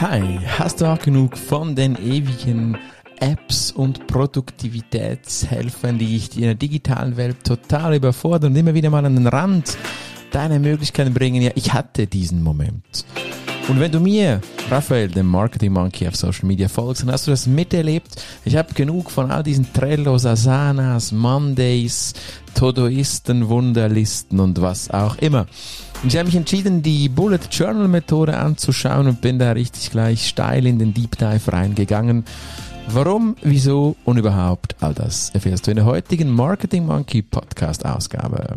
Hi, hast du auch genug von den ewigen Apps und Produktivitätshelfern, die dich in der digitalen Welt total überfordern und immer wieder mal an den Rand deiner Möglichkeiten bringen? Ja, ich hatte diesen Moment. Und wenn du mir, Raphael, dem Marketing Monkey auf Social Media folgst, dann hast du das miterlebt. Ich habe genug von all diesen Trellos, Asanas, Mondays, Todoisten, Wunderlisten und was auch immer. Und ich habe mich entschieden, die Bullet Journal Methode anzuschauen und bin da richtig gleich steil in den Deep Dive reingegangen. Warum, wieso und überhaupt all das erfährst du in der heutigen Marketing Monkey Podcast Ausgabe.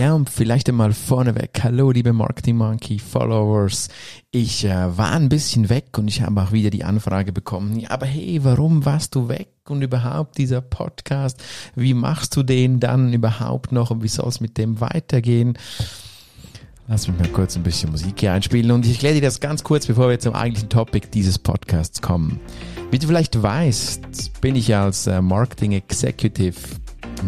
Ja, und vielleicht einmal vorneweg. Hallo, liebe Marketing Monkey Followers. Ich äh, war ein bisschen weg und ich habe auch wieder die Anfrage bekommen. Ja, aber hey, warum warst du weg? Und überhaupt dieser Podcast, wie machst du den dann überhaupt noch und wie soll es mit dem weitergehen? Lass mich mal kurz ein bisschen Musik hier einspielen und ich erkläre dir das ganz kurz, bevor wir zum eigentlichen Topic dieses Podcasts kommen. Wie du vielleicht weißt, bin ich als äh, Marketing Executive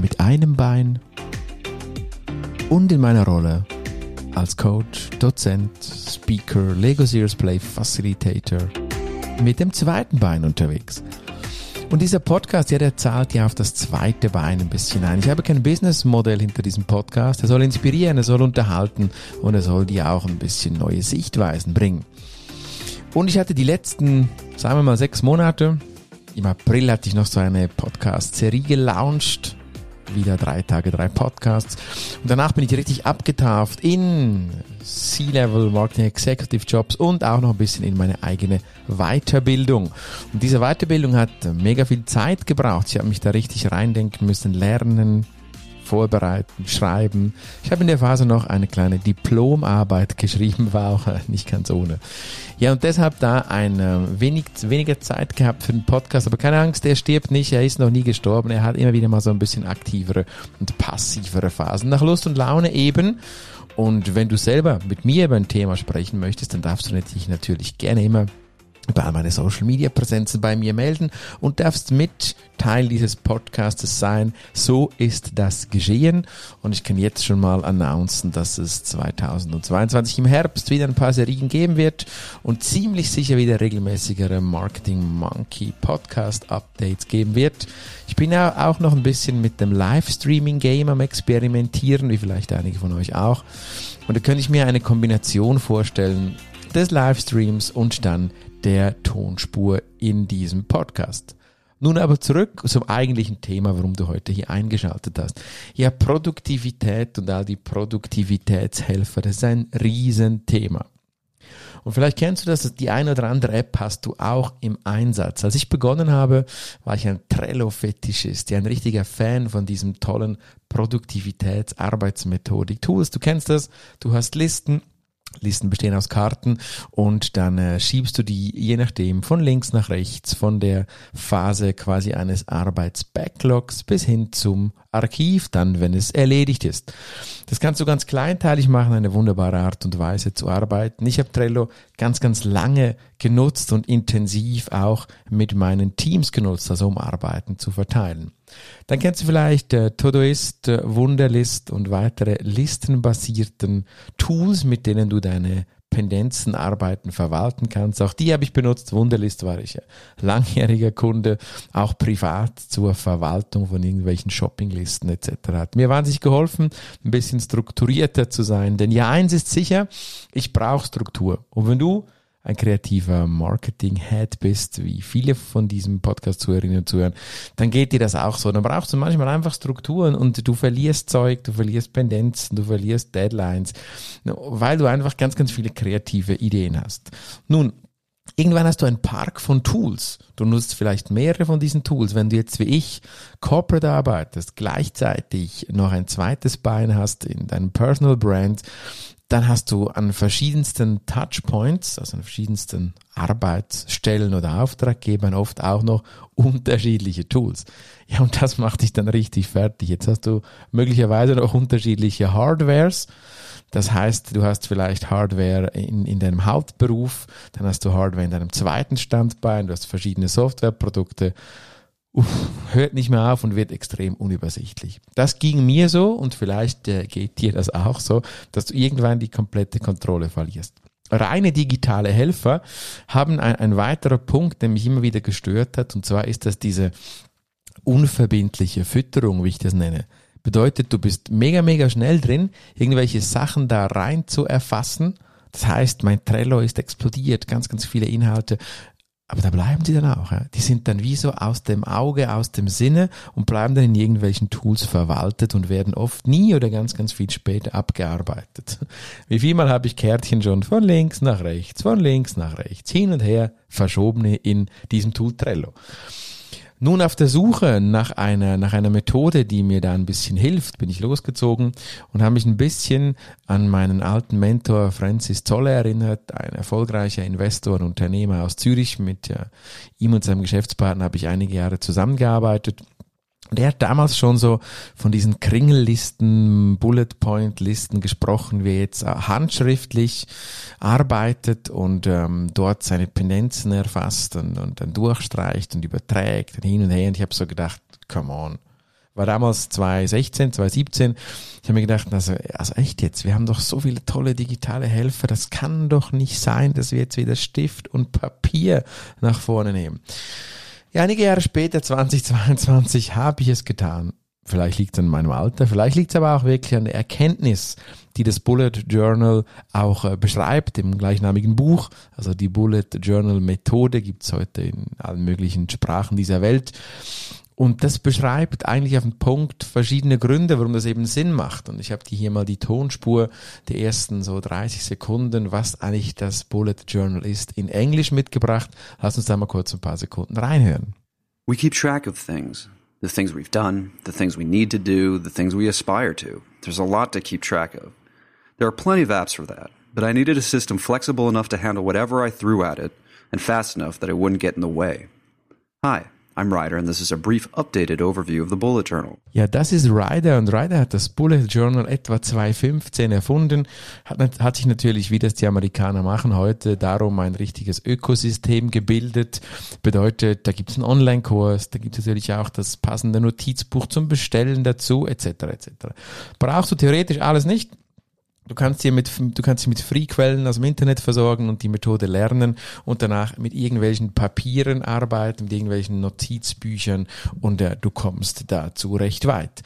mit einem Bein und in meiner Rolle als Coach, Dozent, Speaker, Lego Series Play Facilitator mit dem zweiten Bein unterwegs. Und dieser Podcast, ja, der zahlt ja auf das zweite Bein ein bisschen ein. Ich habe kein Businessmodell hinter diesem Podcast. Er soll inspirieren, er soll unterhalten und er soll dir auch ein bisschen neue Sichtweisen bringen. Und ich hatte die letzten, sagen wir mal, sechs Monate. Im April hatte ich noch so eine Podcast-Serie gelauncht wieder drei Tage, drei Podcasts. Und danach bin ich richtig abgetauft in C-Level Marketing Executive Jobs und auch noch ein bisschen in meine eigene Weiterbildung. Und diese Weiterbildung hat mega viel Zeit gebraucht. Ich habe mich da richtig reindenken müssen, lernen, vorbereiten, schreiben. Ich habe in der Phase noch eine kleine Diplomarbeit geschrieben, war auch nicht ganz ohne. Ja, und deshalb da ein äh, wenig, weniger Zeit gehabt für den Podcast. Aber keine Angst, der stirbt nicht, er ist noch nie gestorben. Er hat immer wieder mal so ein bisschen aktivere und passivere Phasen. Nach Lust und Laune eben. Und wenn du selber mit mir über ein Thema sprechen möchtest, dann darfst du dich natürlich gerne immer über all meine Social Media Präsenzen bei mir melden und darfst mit Teil dieses Podcastes sein. So ist das geschehen und ich kann jetzt schon mal announcen, dass es 2022 im Herbst wieder ein paar Serien geben wird und ziemlich sicher wieder regelmäßigere Marketing Monkey Podcast Updates geben wird. Ich bin ja auch noch ein bisschen mit dem Livestreaming Game am experimentieren, wie vielleicht einige von euch auch. Und da könnte ich mir eine Kombination vorstellen des Livestreams und dann der Tonspur in diesem Podcast. Nun aber zurück zum eigentlichen Thema, warum du heute hier eingeschaltet hast. Ja, Produktivität und all die Produktivitätshelfer, das ist ein Riesenthema. Und vielleicht kennst du das, die eine oder andere App hast du auch im Einsatz. Als ich begonnen habe, war ich ein Trello-Fetischist, ja, ein richtiger Fan von diesem tollen Produktivitäts-Arbeitsmethodik-Tools. Du kennst das, du hast Listen Listen bestehen aus Karten und dann äh, schiebst du die je nachdem von links nach rechts, von der Phase quasi eines Arbeitsbacklogs bis hin zum Archiv, dann wenn es erledigt ist. Das kannst du ganz kleinteilig machen, eine wunderbare Art und Weise zu arbeiten. Ich habe Trello ganz, ganz lange genutzt und intensiv auch mit meinen Teams genutzt, also um Arbeiten zu verteilen. Dann kennst du vielleicht äh, Todoist, äh, Wunderlist und weitere listenbasierten Tools, mit denen du deine Pendenzenarbeiten verwalten kannst. Auch die habe ich benutzt. Wunderlist war ich langjähriger Kunde, auch privat zur Verwaltung von irgendwelchen Shoppinglisten etc. Hat mir wahnsinnig geholfen, ein bisschen strukturierter zu sein. Denn ja, eins ist sicher, ich brauche Struktur. Und wenn du ein kreativer Marketing-Head bist, wie viele von diesem Podcast-Zuhörerinnen und Zuhörern, dann geht dir das auch so. Dann brauchst du manchmal einfach Strukturen und du verlierst Zeug, du verlierst Pendenzen, du verlierst Deadlines, weil du einfach ganz, ganz viele kreative Ideen hast. Nun, Irgendwann hast du einen Park von Tools. Du nutzt vielleicht mehrere von diesen Tools. Wenn du jetzt wie ich Corporate arbeitest, gleichzeitig noch ein zweites Bein hast in deinem Personal Brand, dann hast du an verschiedensten Touchpoints, also an verschiedensten Arbeitsstellen oder Auftraggebern oft auch noch unterschiedliche Tools. Ja, und das macht dich dann richtig fertig. Jetzt hast du möglicherweise noch unterschiedliche Hardwares. Das heißt, du hast vielleicht Hardware in, in deinem Hauptberuf, dann hast du Hardware in deinem zweiten Standbein, du hast verschiedene Softwareprodukte uff, hört nicht mehr auf und wird extrem unübersichtlich. Das ging mir so und vielleicht äh, geht dir das auch so, dass du irgendwann die komplette Kontrolle verlierst. Reine digitale Helfer haben ein, ein weiterer Punkt, der mich immer wieder gestört hat, und zwar ist das diese unverbindliche Fütterung, wie ich das nenne. Bedeutet, du bist mega, mega schnell drin, irgendwelche Sachen da rein zu erfassen. Das heißt, mein Trello ist explodiert, ganz, ganz viele Inhalte aber da bleiben sie dann auch. Ja. Die sind dann wie so aus dem Auge, aus dem Sinne und bleiben dann in irgendwelchen Tools verwaltet und werden oft nie oder ganz, ganz viel später abgearbeitet. Wie vielmal habe ich Kärtchen schon von links nach rechts, von links nach rechts, hin und her verschobene in diesem Tool Trello. Nun auf der Suche nach einer, nach einer Methode, die mir da ein bisschen hilft, bin ich losgezogen und habe mich ein bisschen an meinen alten Mentor Francis Zolle erinnert, ein erfolgreicher Investor und Unternehmer aus Zürich. Mit ihm und seinem Geschäftspartner habe ich einige Jahre zusammengearbeitet und er hat damals schon so von diesen Kringellisten, Bullet Point Listen gesprochen, wie er jetzt äh, handschriftlich arbeitet und ähm, dort seine Pendenzen erfasst und, und dann durchstreicht und überträgt und hin und her. Und ich habe so gedacht, come on. War damals 2016, 2017. Ich habe mir gedacht, also, also echt jetzt, wir haben doch so viele tolle digitale Helfer. Das kann doch nicht sein, dass wir jetzt wieder Stift und Papier nach vorne nehmen. Ja, einige Jahre später, 2022, habe ich es getan. Vielleicht liegt es an meinem Alter, vielleicht liegt es aber auch wirklich an der Erkenntnis, die das Bullet Journal auch äh, beschreibt im gleichnamigen Buch. Also die Bullet Journal Methode gibt es heute in allen möglichen Sprachen dieser Welt. Und das beschreibt eigentlich auf den Punkt verschiedene Gründe, warum das eben Sinn macht. Und ich habe dir hier mal die Tonspur der ersten so 30 Sekunden, was eigentlich das Bullet Journal ist, in Englisch mitgebracht. Lass uns da mal kurz ein paar Sekunden reinhören. We keep track of things. The things we've done, the things we need to do, the things we aspire to. There's a lot to keep track of. There are plenty of apps for that, but I needed a system flexible enough to handle whatever I threw at it and fast enough that it wouldn't get in the way. Hi, I'm Ryder and this is a brief updated overview of the Bullet Journal. Ja, das ist Ryder und Ryder hat das Bullet Journal etwa 2015 erfunden, hat, hat sich natürlich, wie das die Amerikaner machen heute, darum ein richtiges Ökosystem gebildet. Bedeutet, da gibt es einen Online-Kurs, da gibt es natürlich auch das passende Notizbuch zum Bestellen dazu, etc. etc. Brauchst du theoretisch alles nicht, Du kannst dir mit, du kannst dich mit Free-Quellen aus dem Internet versorgen und die Methode lernen und danach mit irgendwelchen Papieren arbeiten, mit irgendwelchen Notizbüchern und äh, du kommst dazu recht weit.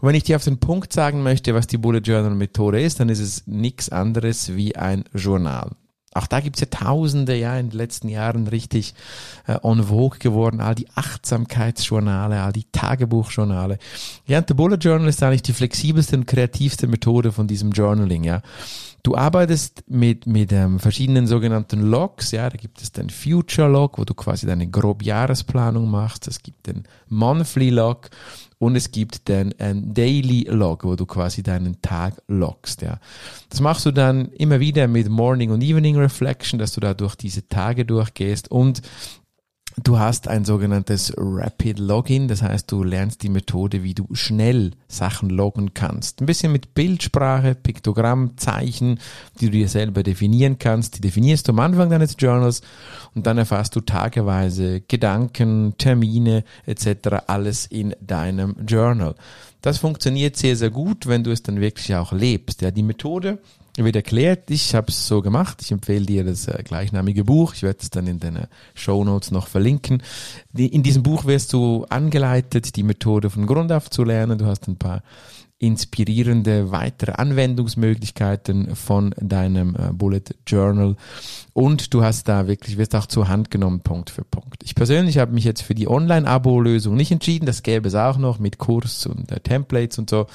Und wenn ich dir auf den Punkt sagen möchte, was die Bullet Journal Methode ist, dann ist es nichts anderes wie ein Journal. Auch da gibt's ja Tausende, ja, in den letzten Jahren richtig äh, en vogue geworden. All die Achtsamkeitsjournale, all die Tagebuchjournale. Ja, und der Bullet Journal ist eigentlich die flexibelste und kreativste Methode von diesem Journaling, ja. Du arbeitest mit, mit ähm, verschiedenen sogenannten Logs, ja, da gibt es den Future Log, wo du quasi deine grob Jahresplanung machst. Es gibt den Monthly Log und es gibt den ähm, Daily Log, wo du quasi deinen Tag logst, ja. Das machst du dann immer wieder mit Morning und Evening Reflection, dass du da durch diese Tage durchgehst und Du hast ein sogenanntes Rapid Login, das heißt, du lernst die Methode, wie du schnell Sachen loggen kannst. Ein bisschen mit Bildsprache, Piktogramm, Zeichen, die du dir selber definieren kannst. Die definierst du am Anfang deines Journals und dann erfasst du tageweise Gedanken, Termine etc. alles in deinem Journal. Das funktioniert sehr, sehr gut, wenn du es dann wirklich auch lebst. Ja, die Methode wird erklärt. Ich habe es so gemacht. Ich empfehle dir das äh, gleichnamige Buch. Ich werde es dann in den Show Notes noch verlinken. Die, in diesem Buch wirst du angeleitet, die Methode von Grund auf zu lernen. Du hast ein paar inspirierende weitere Anwendungsmöglichkeiten von deinem äh, Bullet Journal und du hast da wirklich, wirst auch zur Hand genommen, Punkt für Punkt. Ich persönlich habe mich jetzt für die Online-Abo-Lösung nicht entschieden, das gäbe es auch noch mit Kurs und äh, Templates und so.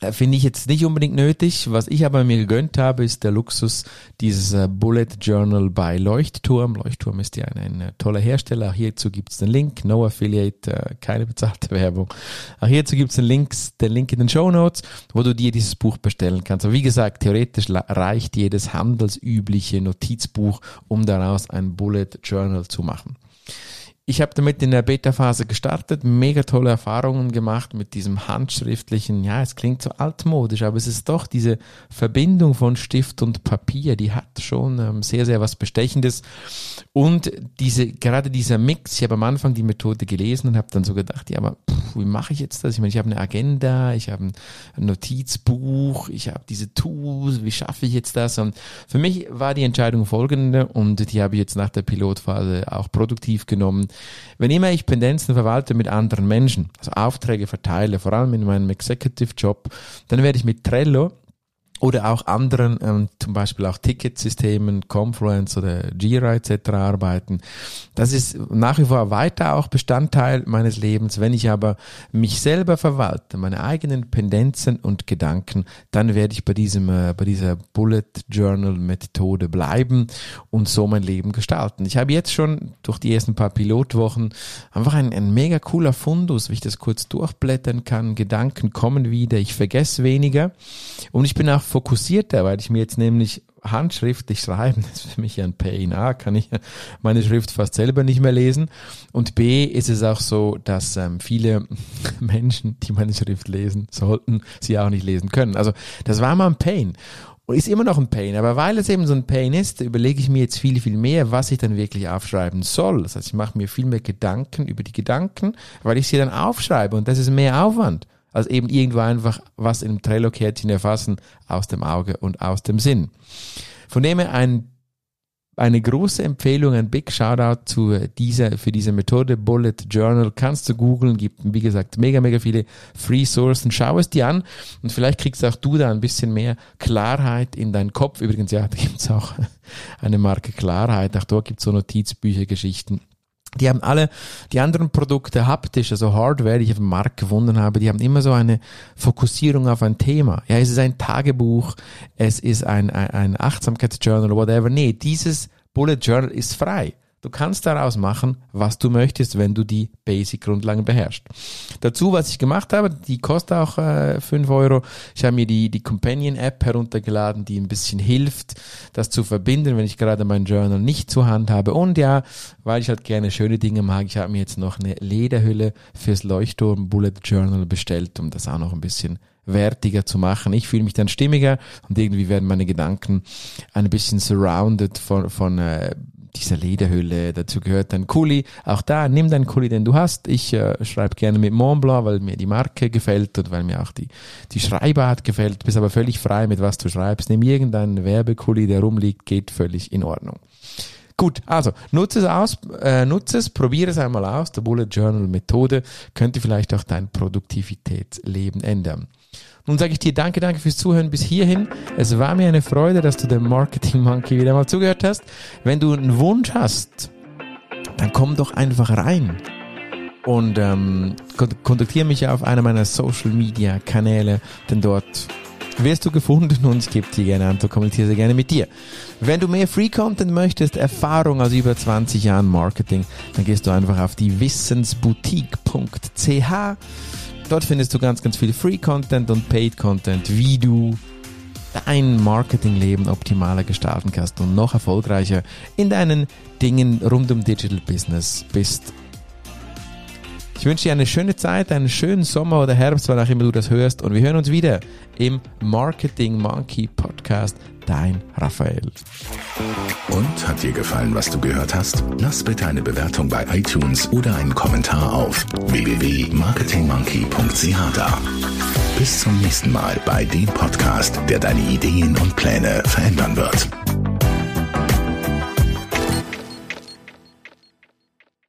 Äh, Finde ich jetzt nicht unbedingt nötig. Was ich aber mir gegönnt habe, ist der Luxus dieses äh, Bullet Journal bei Leuchtturm. Leuchtturm ist ja ein, ein äh, toller Hersteller. Auch hierzu gibt es den Link. No Affiliate, keine bezahlte Werbung. Auch hierzu gibt es den, Links, den Link in den Show Notes, wo du dir dieses Buch bestellen kannst. Aber wie gesagt, theoretisch reicht jedes handelsübliche Notizbuch, um daraus ein Bullet Journal zu machen. Ich habe damit in der Beta-Phase gestartet, mega tolle Erfahrungen gemacht mit diesem handschriftlichen, ja, es klingt so altmodisch, aber es ist doch diese Verbindung von Stift und Papier, die hat schon ähm, sehr, sehr was Bestechendes. Und diese, gerade dieser Mix, ich habe am Anfang die Methode gelesen und habe dann so gedacht, ja, aber pff, wie mache ich jetzt das? Ich meine, ich habe eine Agenda, ich habe ein Notizbuch, ich habe diese Tools, wie schaffe ich jetzt das? Und für mich war die Entscheidung folgende und die habe ich jetzt nach der Pilotphase auch produktiv genommen wenn immer ich Pendenzen verwalte mit anderen Menschen, also Aufträge verteile, vor allem in meinem Executive Job, dann werde ich mit Trello oder auch anderen, ähm, zum Beispiel auch Ticketsystemen, Confluence oder Jira etc. arbeiten. Das ist nach wie vor weiter auch Bestandteil meines Lebens. Wenn ich aber mich selber verwalte, meine eigenen Pendenzen und Gedanken, dann werde ich bei diesem, äh, bei dieser Bullet Journal Methode bleiben und so mein Leben gestalten. Ich habe jetzt schon durch die ersten paar Pilotwochen einfach ein, ein mega cooler Fundus, wie ich das kurz durchblättern kann. Gedanken kommen wieder, ich vergesse weniger und ich bin auch fokussierter, weil ich mir jetzt nämlich handschriftlich schreiben, das ist für mich ein Pain. A, kann ich meine Schrift fast selber nicht mehr lesen. Und B, ist es auch so, dass ähm, viele Menschen, die meine Schrift lesen sollten, sie auch nicht lesen können. Also das war mal ein Pain. Und ist immer noch ein Pain, aber weil es eben so ein Pain ist, überlege ich mir jetzt viel, viel mehr, was ich dann wirklich aufschreiben soll. Das heißt, ich mache mir viel mehr Gedanken über die Gedanken, weil ich sie dann aufschreibe und das ist mehr Aufwand als eben irgendwo einfach was in einem Trello-Kärtchen erfassen aus dem Auge und aus dem Sinn. Von dem her ein eine große Empfehlung, ein Big Shoutout zu dieser, für diese Methode Bullet Journal. Kannst du googeln, gibt, wie gesagt, mega, mega viele Free Sourcen. Schau es dir an und vielleicht kriegst auch du da ein bisschen mehr Klarheit in deinen Kopf. Übrigens, ja, da gibt's auch eine Marke Klarheit. Auch dort gibt's so Notizbücher, Geschichten. Die haben alle die anderen Produkte haptisch, also Hardware, die ich auf dem Markt gefunden habe, die haben immer so eine Fokussierung auf ein Thema. Ja, es ist ein Tagebuch, es ist ein, ein, ein Achtsamkeitsjournal, whatever. Nee, dieses Bullet Journal ist frei. Du kannst daraus machen, was du möchtest, wenn du die Basic-Grundlagen beherrschst. Dazu, was ich gemacht habe, die kostet auch äh, 5 Euro. Ich habe mir die, die Companion-App heruntergeladen, die ein bisschen hilft, das zu verbinden, wenn ich gerade mein Journal nicht zur Hand habe. Und ja, weil ich halt gerne schöne Dinge mag, ich habe mir jetzt noch eine Lederhülle fürs Leuchtturm Bullet Journal bestellt, um das auch noch ein bisschen wertiger zu machen. Ich fühle mich dann stimmiger und irgendwie werden meine Gedanken ein bisschen surrounded von, von äh, dieser Lederhülle. Dazu gehört ein Kuli. Auch da, nimm deinen Kuli, den du hast. Ich äh, schreibe gerne mit Montblanc, weil mir die Marke gefällt und weil mir auch die, die Schreibart gefällt. Bist aber völlig frei, mit was du schreibst. Nimm irgendeinen Werbekuli, der rumliegt, geht völlig in Ordnung. Gut, also nutze es aus, äh, nutze es, probiere es einmal aus. Der Bullet Journal Methode könnte vielleicht auch dein Produktivitätsleben ändern. Nun sage ich dir danke, danke fürs Zuhören bis hierhin. Es war mir eine Freude, dass du dem Marketing Monkey wieder mal zugehört hast. Wenn du einen Wunsch hast, dann komm doch einfach rein und ähm, kontaktiere mich auf einer meiner Social Media Kanäle, denn dort wirst du gefunden und gebe dir gerne an, so kommentiere sehr gerne mit dir. Wenn du mehr Free Content möchtest, Erfahrung aus über 20 Jahren Marketing, dann gehst du einfach auf die wissensboutique.ch Dort findest du ganz, ganz viel Free-Content und Paid-Content, wie du dein Marketingleben optimaler gestalten kannst und noch erfolgreicher in deinen Dingen rund um Digital Business bist. Ich wünsche dir eine schöne Zeit, einen schönen Sommer oder Herbst, wann auch immer du das hörst. Und wir hören uns wieder im Marketing Monkey Podcast. Dein Raphael. Und hat dir gefallen, was du gehört hast? Lass bitte eine Bewertung bei iTunes oder einen Kommentar auf www.marketingmonkey.ch da. Bis zum nächsten Mal bei dem Podcast, der deine Ideen und Pläne verändern wird.